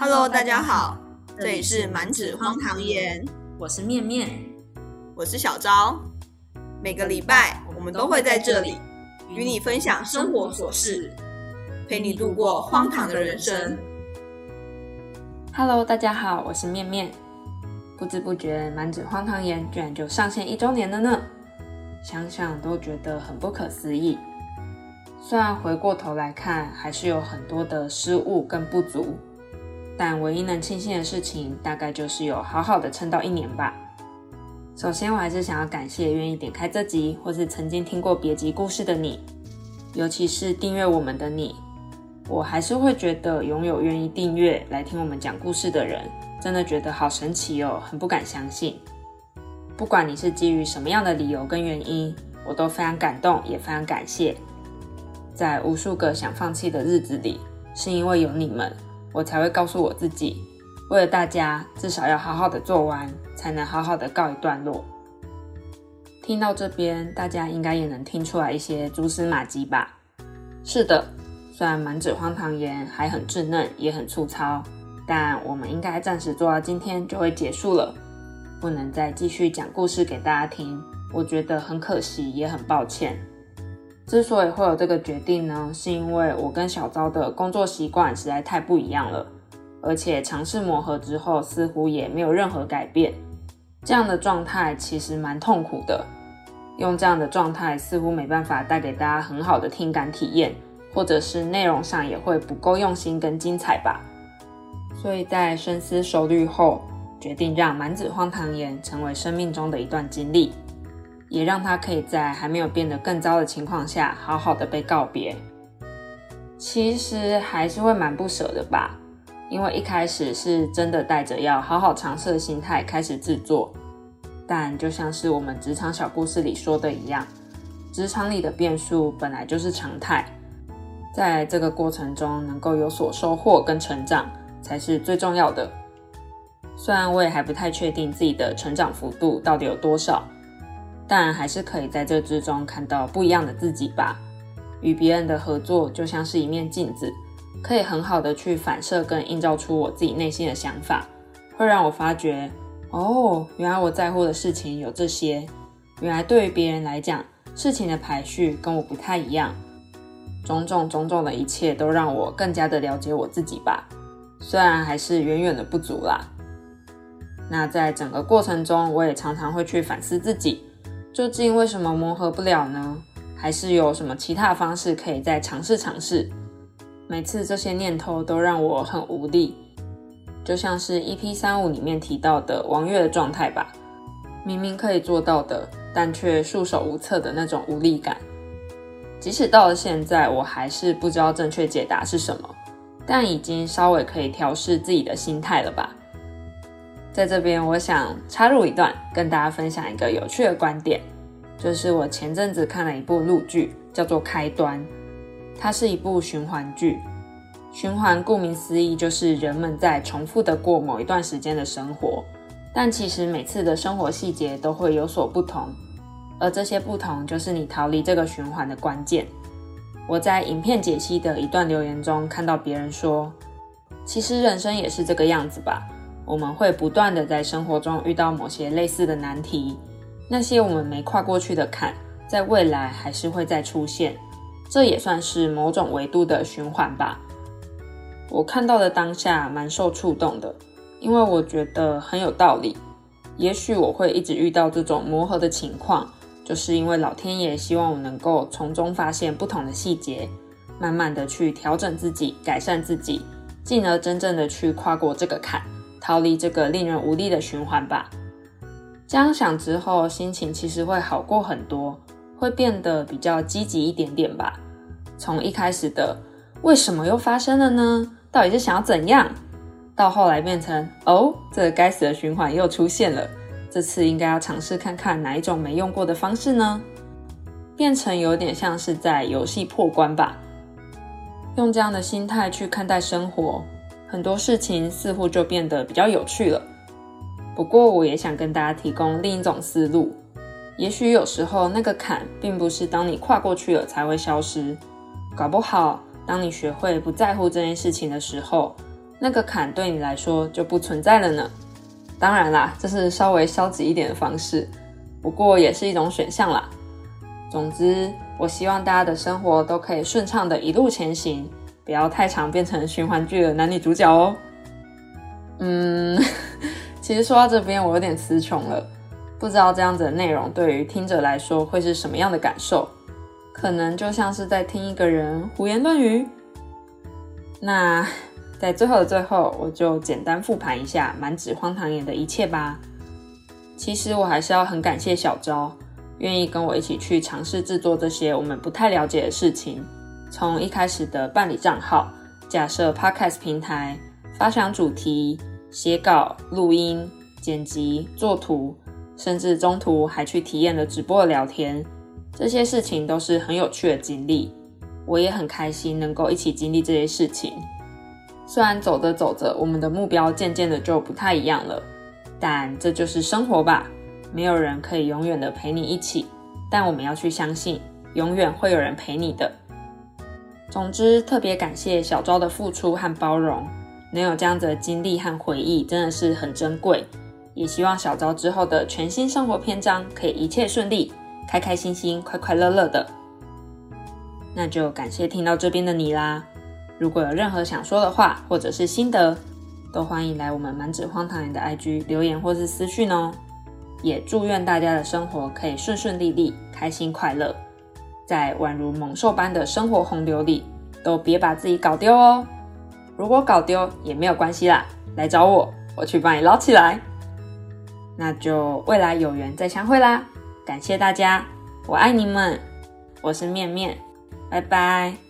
Hello，大家好，这里是满纸荒唐言，我是面面，我是小昭。每个礼拜我们都会在这里与你分享生活琐事，陪你度过荒唐的人生。Hello，大家好，我是面面。不知不觉，满纸荒唐言居然就上线一周年了呢，想想都觉得很不可思议。虽然回过头来看，还是有很多的失误跟不足，但唯一能庆幸的事情，大概就是有好好的撑到一年吧。首先，我还是想要感谢愿意点开这集，或是曾经听过别集故事的你，尤其是订阅我们的你。我还是会觉得拥有愿意订阅来听我们讲故事的人，真的觉得好神奇哦，很不敢相信。不管你是基于什么样的理由跟原因，我都非常感动，也非常感谢。在无数个想放弃的日子里，是因为有你们，我才会告诉我自己，为了大家，至少要好好的做完，才能好好的告一段落。听到这边，大家应该也能听出来一些蛛丝马迹吧？是的。虽然满纸荒唐言还很稚嫩，也很粗糙，但我们应该暂时做到今天就会结束了，不能再继续讲故事给大家听，我觉得很可惜，也很抱歉。之所以会有这个决定呢，是因为我跟小昭的工作习惯实在太不一样了，而且尝试磨合之后，似乎也没有任何改变。这样的状态其实蛮痛苦的，用这样的状态似乎没办法带给大家很好的听感体验。或者是内容上也会不够用心跟精彩吧，所以在深思熟虑后，决定让满纸荒唐言成为生命中的一段经历，也让他可以在还没有变得更糟的情况下，好好的被告别。其实还是会蛮不舍的吧，因为一开始是真的带着要好好尝试的心态开始制作，但就像是我们职场小故事里说的一样，职场里的变数本来就是常态。在这个过程中能够有所收获跟成长，才是最重要的。虽然我也还不太确定自己的成长幅度到底有多少，但还是可以在这之中看到不一样的自己吧。与别人的合作就像是一面镜子，可以很好的去反射跟映照出我自己内心的想法，会让我发觉，哦，原来我在乎的事情有这些，原来对于别人来讲，事情的排序跟我不太一样。种种种种的一切都让我更加的了解我自己吧，虽然还是远远的不足啦。那在整个过程中，我也常常会去反思自己，究竟为什么磨合不了呢？还是有什么其他方式可以再尝试尝试？每次这些念头都让我很无力，就像是 EP 三五里面提到的王月的状态吧，明明可以做到的，但却束手无策的那种无力感。即使到了现在，我还是不知道正确解答是什么，但已经稍微可以调试自己的心态了吧。在这边，我想插入一段，跟大家分享一个有趣的观点，就是我前阵子看了一部陆剧，叫做《开端》，它是一部循环剧。循环顾名思义，就是人们在重复的过某一段时间的生活，但其实每次的生活细节都会有所不同。而这些不同，就是你逃离这个循环的关键。我在影片解析的一段留言中看到别人说：“其实人生也是这个样子吧，我们会不断的在生活中遇到某些类似的难题，那些我们没跨过去的坎，在未来还是会再出现，这也算是某种维度的循环吧。”我看到的当下蛮受触动的，因为我觉得很有道理。也许我会一直遇到这种磨合的情况。就是因为老天爷希望我能够从中发现不同的细节，慢慢的去调整自己，改善自己，进而真正的去跨过这个坎，逃离这个令人无力的循环吧。这样想之后，心情其实会好过很多，会变得比较积极一点点吧。从一开始的为什么又发生了呢？到底是想要怎样？到后来变成哦，这个该死的循环又出现了。这次应该要尝试看看哪一种没用过的方式呢？变成有点像是在游戏破关吧。用这样的心态去看待生活，很多事情似乎就变得比较有趣了。不过，我也想跟大家提供另一种思路。也许有时候那个坎，并不是当你跨过去了才会消失。搞不好，当你学会不在乎这件事情的时候，那个坎对你来说就不存在了呢。当然啦，这是稍微消极一点的方式，不过也是一种选项啦。总之，我希望大家的生活都可以顺畅的一路前行，不要太长变成循环剧的男女主角哦。嗯，其实说到这边，我有点词穷了，不知道这样子的内容对于听者来说会是什么样的感受？可能就像是在听一个人胡言乱语。那在最后的最后，我就简单复盘一下满纸荒唐言的一切吧。其实我还是要很感谢小昭，愿意跟我一起去尝试制作这些我们不太了解的事情。从一开始的办理账号、假设 Podcast 平台、发想主题、写稿、录音、剪辑、做图，甚至中途还去体验了直播聊天，这些事情都是很有趣的经历。我也很开心能够一起经历这些事情。虽然走着走着，我们的目标渐渐的就不太一样了，但这就是生活吧。没有人可以永远的陪你一起，但我们要去相信，永远会有人陪你的。总之，特别感谢小昭的付出和包容，能有这样的经历和回忆，真的是很珍贵。也希望小昭之后的全新生活篇章可以一切顺利，开开心心，快快乐乐的。那就感谢听到这边的你啦！如果有任何想说的话，或者是心得，都欢迎来我们满纸荒唐人的 IG 留言或是私讯哦。也祝愿大家的生活可以顺顺利利、开心快乐，在宛如猛兽般的生活洪流里，都别把自己搞丢哦。如果搞丢也没有关系啦，来找我，我去帮你捞起来。那就未来有缘再相会啦！感谢大家，我爱你们，我是面面。拜拜。